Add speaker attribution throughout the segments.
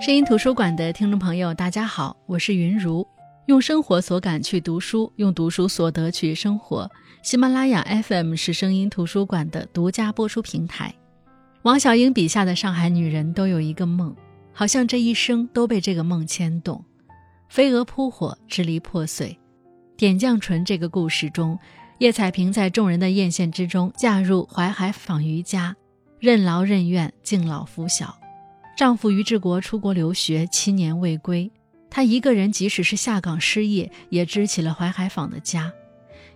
Speaker 1: 声音图书馆的听众朋友，大家好，我是云如。用生活所感去读书，用读书所得去生活。喜马拉雅 FM 是声音图书馆的独家播出平台。王小英笔下的上海女人都有一个梦，好像这一生都被这个梦牵动。飞蛾扑火，支离破碎。点绛唇这个故事中，叶彩萍在众人的艳羡之中嫁入淮海坊余家，任劳任怨，敬老扶小。丈夫于志国出国留学七年未归，她一个人即使是下岗失业，也支起了淮海坊的家。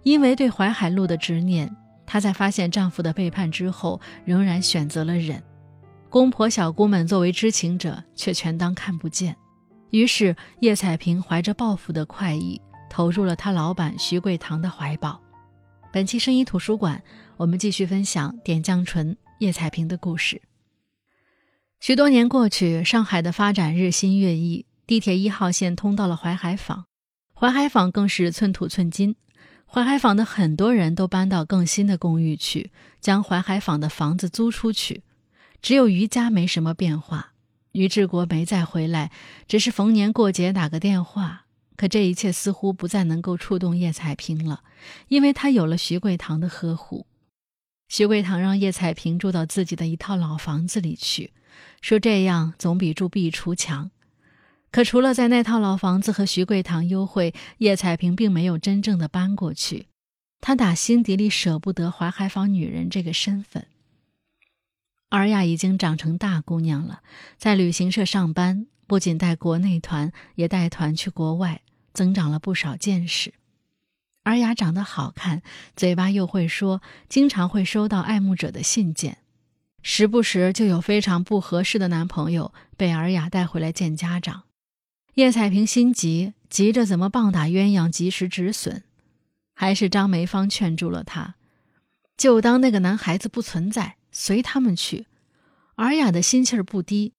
Speaker 1: 因为对淮海路的执念，她在发现丈夫的背叛之后，仍然选择了忍。公婆小姑们作为知情者，却全当看不见。于是叶彩萍怀着报复的快意，投入了她老板徐桂堂的怀抱。本期声音图书馆，我们继续分享点绛唇叶彩萍的故事。许多年过去，上海的发展日新月异，地铁一号线通到了淮海坊，淮海坊更是寸土寸金。淮海坊的很多人都搬到更新的公寓去，将淮海坊的房子租出去。只有余家没什么变化，于志国没再回来，只是逢年过节打个电话。可这一切似乎不再能够触动叶彩萍了，因为她有了徐桂堂的呵护。徐桂堂让叶彩萍住到自己的一套老房子里去。说这样总比住壁橱强。可除了在那套老房子和徐桂堂幽会，叶彩萍并没有真正的搬过去。她打心底里舍不得淮海坊女人这个身份。尔雅已经长成大姑娘了，在旅行社上班，不仅带国内团，也带团去国外，增长了不少见识。尔雅长得好看，嘴巴又会说，经常会收到爱慕者的信件。时不时就有非常不合适的男朋友被尔雅带回来见家长，叶彩萍心急，急着怎么棒打鸳鸯及时止损，还是张梅芳劝住了她，就当那个男孩子不存在，随他们去。尔雅的心气儿不低，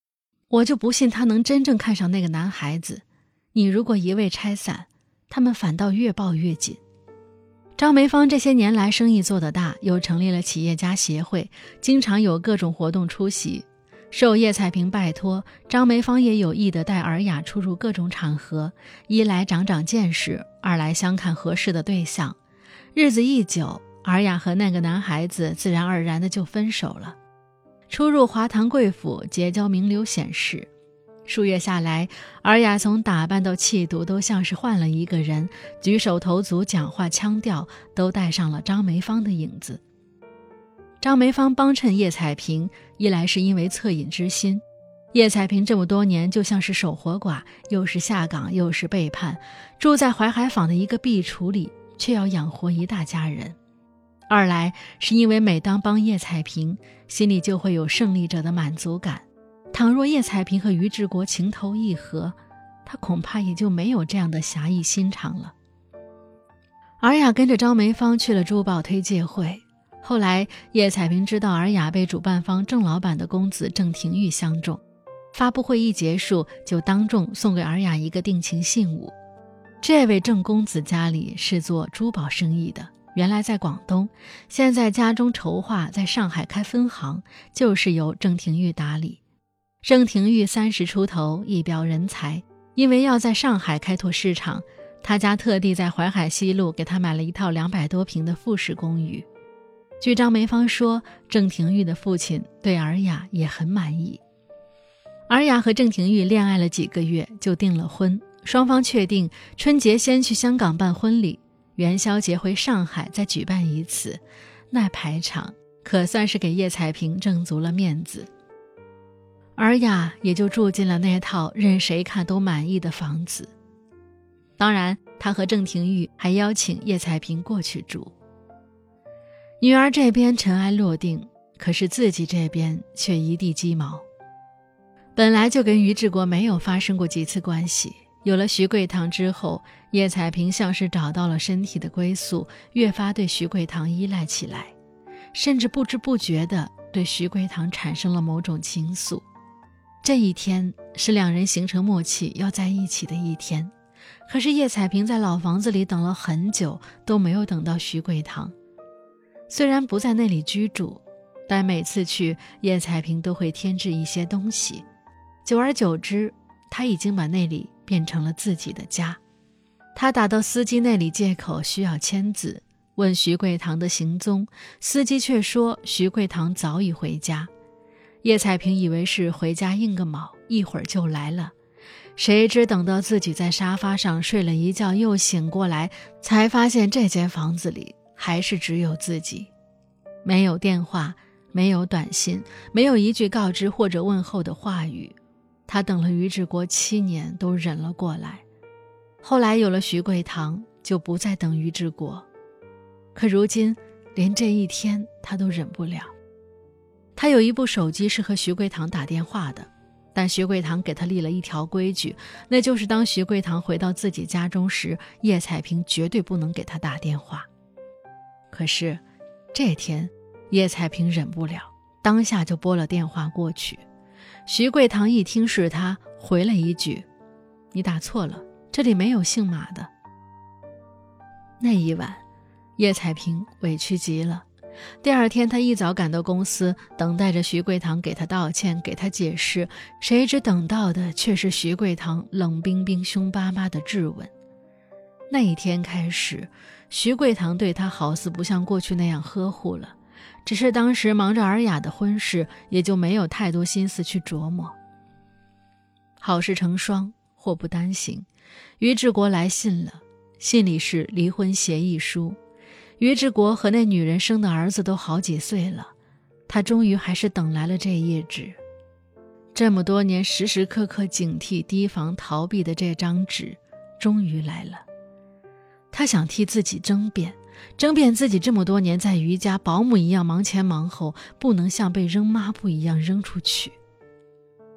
Speaker 1: 我就不信他能真正看上那个男孩子。你如果一味拆散，他们反倒越抱越紧。张梅芳这些年来生意做得大，又成立了企业家协会，经常有各种活动出席。受叶彩萍拜托，张梅芳也有意的带尔雅出入各种场合，一来长长见识，二来相看合适的对象。日子一久，尔雅和那个男孩子自然而然的就分手了。出入华堂贵府，结交名流显士。数月下来，尔雅从打扮到气度都像是换了一个人，举手投足、讲话腔调都带上了张梅芳的影子。张梅芳帮衬叶彩萍，一来是因为恻隐之心，叶彩萍这么多年就像是守活寡，又是下岗又是背叛，住在淮海坊的一个壁橱里，却要养活一大家人；二来是因为每当帮叶彩萍，心里就会有胜利者的满足感。倘若叶彩萍和于志国情投意合，他恐怕也就没有这样的侠义心肠了。尔雅跟着张梅芳去了珠宝推介会，后来叶彩萍知道尔雅被主办方郑老板的公子郑廷玉相中，发布会一结束，就当众送给尔雅一个定情信物。这位郑公子家里是做珠宝生意的，原来在广东，现在家中筹划在上海开分行，就是由郑廷玉打理。郑廷玉三十出头，一表人才。因为要在上海开拓市场，他家特地在淮海西路给他买了一套两百多平的复式公寓。据张梅芳说，郑廷玉的父亲对尔雅也很满意。尔雅和郑廷玉恋爱了几个月就订了婚，双方确定春节先去香港办婚礼，元宵节回上海再举办一次。那排场可算是给叶彩萍挣足了面子。尔雅也就住进了那套任谁看都满意的房子。当然，他和郑廷玉还邀请叶彩萍过去住。女儿这边尘埃落定，可是自己这边却一地鸡毛。本来就跟于志国没有发生过几次关系，有了徐桂堂之后，叶彩萍像是找到了身体的归宿，越发对徐桂堂依赖起来，甚至不知不觉地对徐桂堂产生了某种情愫。这一天是两人形成默契要在一起的一天，可是叶彩萍在老房子里等了很久，都没有等到徐桂堂。虽然不在那里居住，但每次去，叶彩萍都会添置一些东西，久而久之，他已经把那里变成了自己的家。他打到司机那里借口需要签字，问徐桂堂的行踪，司机却说徐桂堂早已回家。叶彩萍以为是回家应个卯，一会儿就来了。谁知等到自己在沙发上睡了一觉，又醒过来，才发现这间房子里还是只有自己，没有电话，没有短信，没有一句告知或者问候的话语。他等了于志国七年，都忍了过来。后来有了徐桂堂，就不再等于志国。可如今，连这一天他都忍不了。他有一部手机是和徐桂堂打电话的。但徐桂堂给他立了一条规矩，那就是当徐桂堂回到自己家中时，叶彩萍绝对不能给他打电话。可是，这天叶彩萍忍不了，当下就拨了电话过去。徐桂堂一听是他，回了一句：“你打错了，这里没有姓马的。”那一晚，叶彩萍委屈极了。第二天，他一早赶到公司，等待着徐桂堂给他道歉、给他解释。谁知等到的却是徐桂堂冷冰冰、凶巴巴的质问。那一天开始，徐桂堂对他好似不像过去那样呵护了，只是当时忙着尔雅的婚事，也就没有太多心思去琢磨。好事成双，祸不单行。于志国来信了，信里是离婚协议书。于志国和那女人生的儿子都好几岁了，他终于还是等来了这一页纸。这么多年时时刻刻警惕、提防、逃避的这张纸，终于来了。他想替自己争辩，争辩自己这么多年在于家保姆一样忙前忙后，不能像被扔抹布一样扔出去。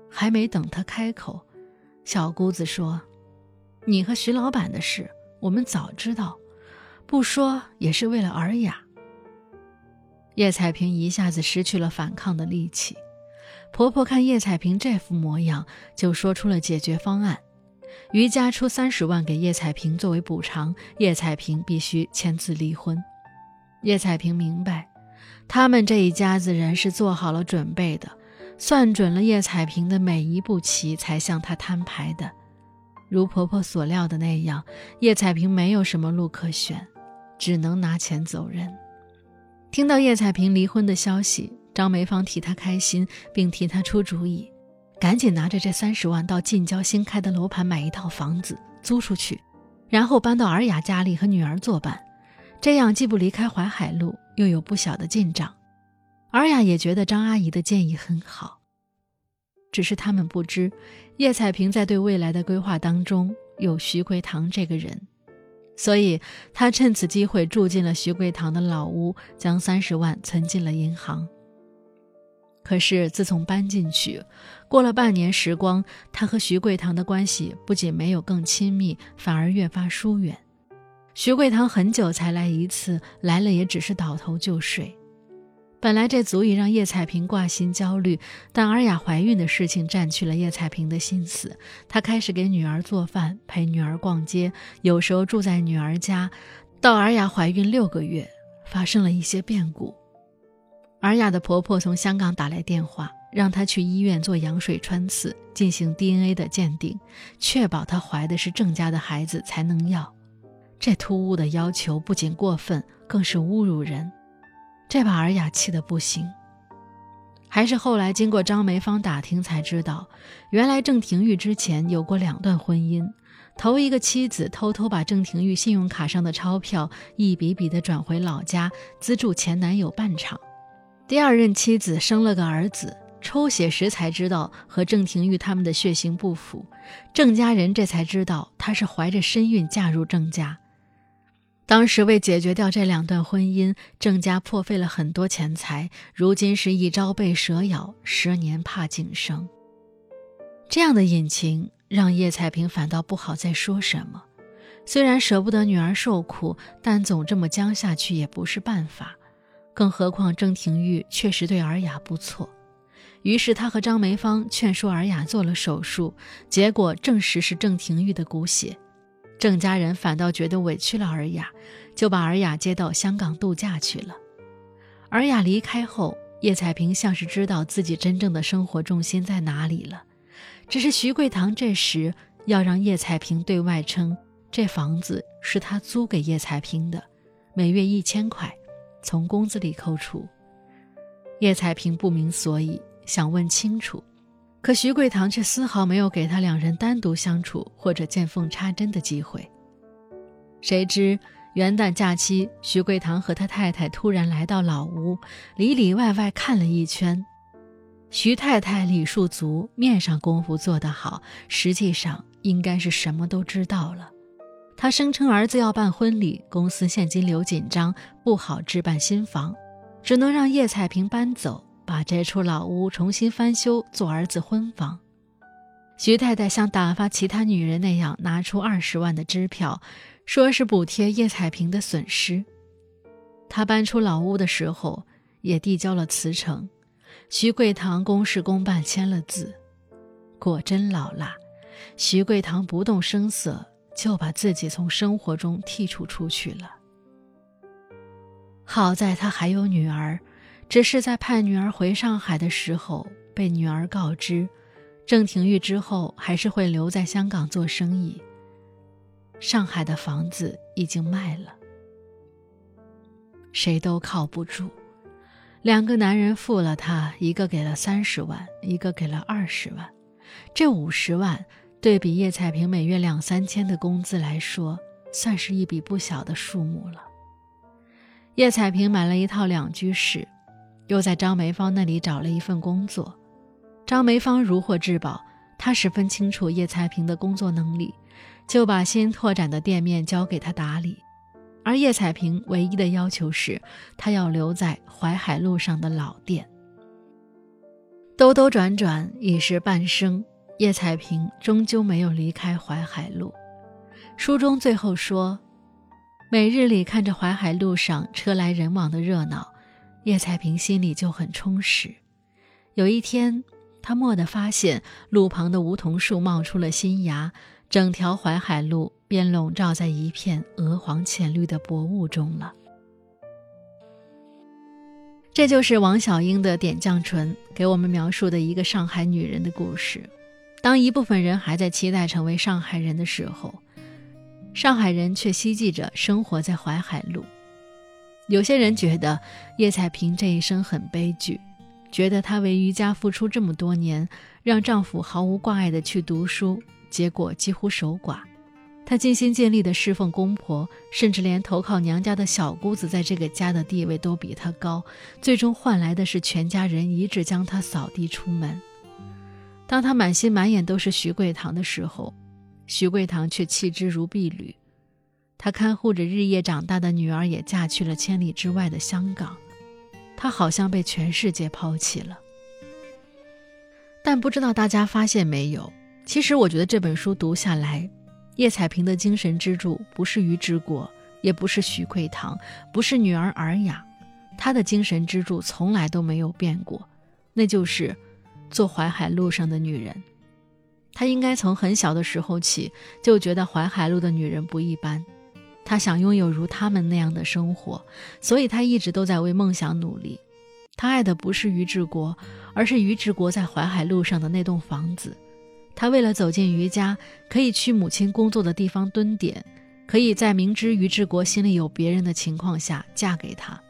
Speaker 1: 还没等他开口，小姑子说：“你和徐老板的事，我们早知道。”不说也是为了尔雅。叶彩萍一下子失去了反抗的力气。婆婆看叶彩萍这副模样，就说出了解决方案：余家出三十万给叶彩萍作为补偿，叶彩萍必须签字离婚。叶彩萍明白，他们这一家子人是做好了准备的，算准了叶彩萍的每一步棋，才向她摊牌的。如婆婆所料的那样，叶彩萍没有什么路可选。只能拿钱走人。听到叶彩萍离婚的消息，张梅芳替她开心，并替她出主意，赶紧拿着这三十万到近郊新开的楼盘买一套房子租出去，然后搬到尔雅家里和女儿作伴，这样既不离开淮海路，又有不小的进账。尔雅也觉得张阿姨的建议很好，只是他们不知，叶彩萍在对未来的规划当中有徐桂堂这个人。所以，他趁此机会住进了徐桂堂的老屋，将三十万存进了银行。可是，自从搬进去，过了半年时光，他和徐桂堂的关系不仅没有更亲密，反而越发疏远。徐桂堂很久才来一次，来了也只是倒头就睡。本来这足以让叶彩萍挂心焦虑，但尔雅怀孕的事情占据了叶彩萍的心思。她开始给女儿做饭，陪女儿逛街，有时候住在女儿家。到尔雅怀孕六个月，发生了一些变故。尔雅的婆婆从香港打来电话，让她去医院做羊水穿刺，进行 DNA 的鉴定，确保她怀的是郑家的孩子才能要。这突兀的要求不仅过分，更是侮辱人。这把尔雅气得不行，还是后来经过张梅芳打听才知道，原来郑廷玉之前有过两段婚姻，头一个妻子偷偷把郑廷玉信用卡上的钞票一笔笔的转回老家，资助前男友办厂；第二任妻子生了个儿子，抽血时才知道和郑廷玉他们的血型不符，郑家人这才知道她是怀着身孕嫁入郑家。当时为解决掉这两段婚姻，郑家破费了很多钱财。如今是一朝被蛇咬，十年怕井绳。这样的隐情让叶彩萍反倒不好再说什么。虽然舍不得女儿受苦，但总这么僵下去也不是办法。更何况郑廷玉确实对尔雅不错。于是他和张梅芳劝说尔雅做了手术，结果证实是郑廷玉的骨血。郑家人反倒觉得委屈了尔雅，就把尔雅接到香港度假去了。尔雅离开后，叶彩萍像是知道自己真正的生活重心在哪里了。只是徐桂堂这时要让叶彩萍对外称，这房子是他租给叶彩萍的，每月一千块，从工资里扣除。叶彩萍不明所以，想问清楚，可徐桂堂却丝毫没有给他两人单独相处或者见缝插针的机会。谁知元旦假期，徐桂堂和他太太突然来到老屋，里里外外看了一圈。徐太太礼数足，面上功夫做得好，实际上应该是什么都知道了。她声称儿子要办婚礼，公司现金流紧张，不好置办新房，只能让叶彩萍搬走，把这处老屋重新翻修做儿子婚房。徐太太像打发其他女人那样拿出二十万的支票，说是补贴叶彩萍的损失。她搬出老屋的时候，也递交了辞呈。徐桂堂公事公办签了字，果真老辣。徐桂堂不动声色就把自己从生活中剔除出去了。好在他还有女儿，只是在派女儿回上海的时候，被女儿告知，郑廷玉之后还是会留在香港做生意。上海的房子已经卖了，谁都靠不住。两个男人付了他，一个给了三十万，一个给了二十万。这五十万对比叶彩萍每月两三千的工资来说，算是一笔不小的数目了。叶彩萍买了一套两居室，又在张梅芳那里找了一份工作。张梅芳如获至宝，她十分清楚叶彩萍的工作能力，就把新拓展的店面交给她打理。而叶彩萍唯一的要求是，她要留在淮海路上的老店。兜兜转转已是半生，叶彩萍终究没有离开淮海路。书中最后说，每日里看着淮海路上车来人往的热闹，叶彩萍心里就很充实。有一天，她蓦地发现路旁的梧桐树冒出了新芽，整条淮海路。便笼罩在一片鹅黄浅绿的薄雾中了。这就是王小英的《点绛唇》给我们描述的一个上海女人的故事。当一部分人还在期待成为上海人的时候，上海人却希冀着生活在淮海路。有些人觉得叶彩萍这一生很悲剧，觉得她为余家付出这么多年，让丈夫毫无挂碍的去读书，结果几乎守寡。她尽心尽力地侍奉公婆，甚至连投靠娘家的小姑子，在这个家的地位都比她高，最终换来的是全家人一致将她扫地出门。当她满心满眼都是徐桂堂的时候，徐桂堂却弃之如敝履。她看护着日夜长大的女儿也嫁去了千里之外的香港，她好像被全世界抛弃了。但不知道大家发现没有，其实我觉得这本书读下来。叶彩萍的精神支柱不是于志国，也不是徐桂堂，不是女儿尔雅，她的精神支柱从来都没有变过，那就是做淮海路上的女人。她应该从很小的时候起就觉得淮海路的女人不一般，她想拥有如他们那样的生活，所以她一直都在为梦想努力。她爱的不是于志国，而是于志国在淮海路上的那栋房子。她为了走进余家，可以去母亲工作的地方蹲点，可以在明知于志国心里有别人的情况下嫁给他。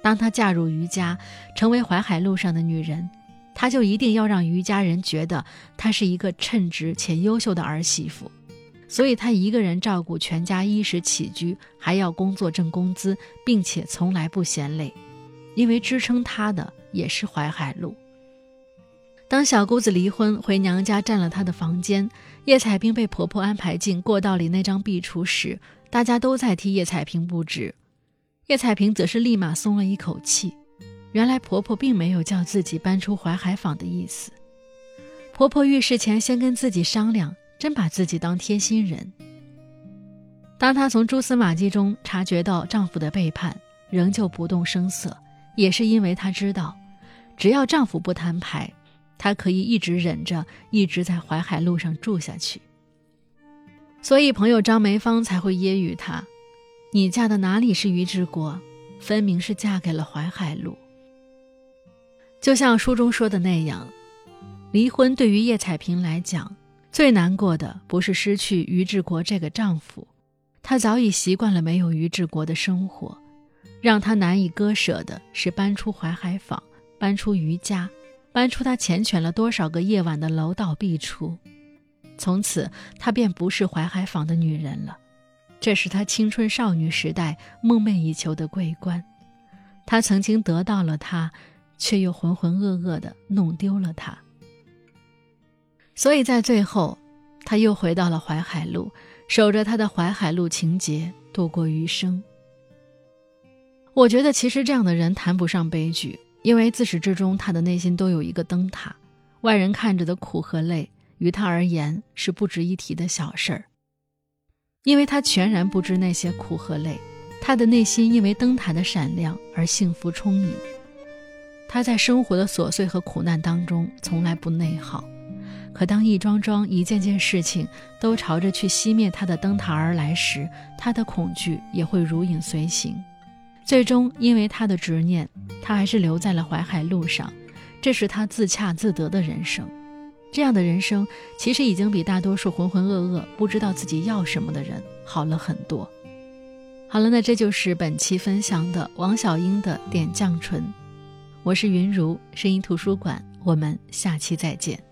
Speaker 1: 当她嫁入余家，成为淮海路上的女人，她就一定要让余家人觉得她是一个称职且优秀的儿媳妇。所以她一个人照顾全家衣食起居，还要工作挣工资，并且从来不嫌累，因为支撑她的也是淮海路。当小姑子离婚回娘家占了她的房间，叶彩萍被婆婆安排进过道里那张壁橱时，大家都在替叶彩萍布置，叶彩萍则是立马松了一口气。原来婆婆并没有叫自己搬出淮海坊的意思，婆婆遇事前先跟自己商量，真把自己当贴心人。当她从蛛丝马迹中察觉到丈夫的背叛，仍旧不动声色，也是因为她知道，只要丈夫不摊牌。她可以一直忍着，一直在淮海路上住下去。所以朋友张梅芳才会揶揄她：“你嫁的哪里是于志国，分明是嫁给了淮海路。”就像书中说的那样，离婚对于叶彩萍来讲，最难过的不是失去于志国这个丈夫，她早已习惯了没有于志国的生活，让她难以割舍的是搬出淮海坊，搬出于家，搬出她缱绻了多少个夜晚的楼道壁橱。从此，她便不是淮海坊的女人了，这是她青春少女时代梦寐以求的桂冠。她曾经得到了她，却又浑浑噩噩的弄丢了她。所以在最后，他又回到了淮海路，守着他的淮海路情节度过余生。我觉得其实这样的人谈不上悲剧，因为自始至终他的内心都有一个灯塔，外人看着的苦和累，于他而言是不值一提的小事儿。因为他全然不知那些苦和累，他的内心因为灯塔的闪亮而幸福充盈。他在生活的琐碎和苦难当中从来不内耗。可当一桩桩、一件件事情都朝着去熄灭他的灯塔而来时，他的恐惧也会如影随形。最终，因为他的执念，他还是留在了淮海路上。这是他自洽自得的人生。这样的人生，其实已经比大多数浑浑噩噩、不知道自己要什么的人好了很多。好了，那这就是本期分享的王小英的《点绛唇》。我是云如，声音图书馆，我们下期再见。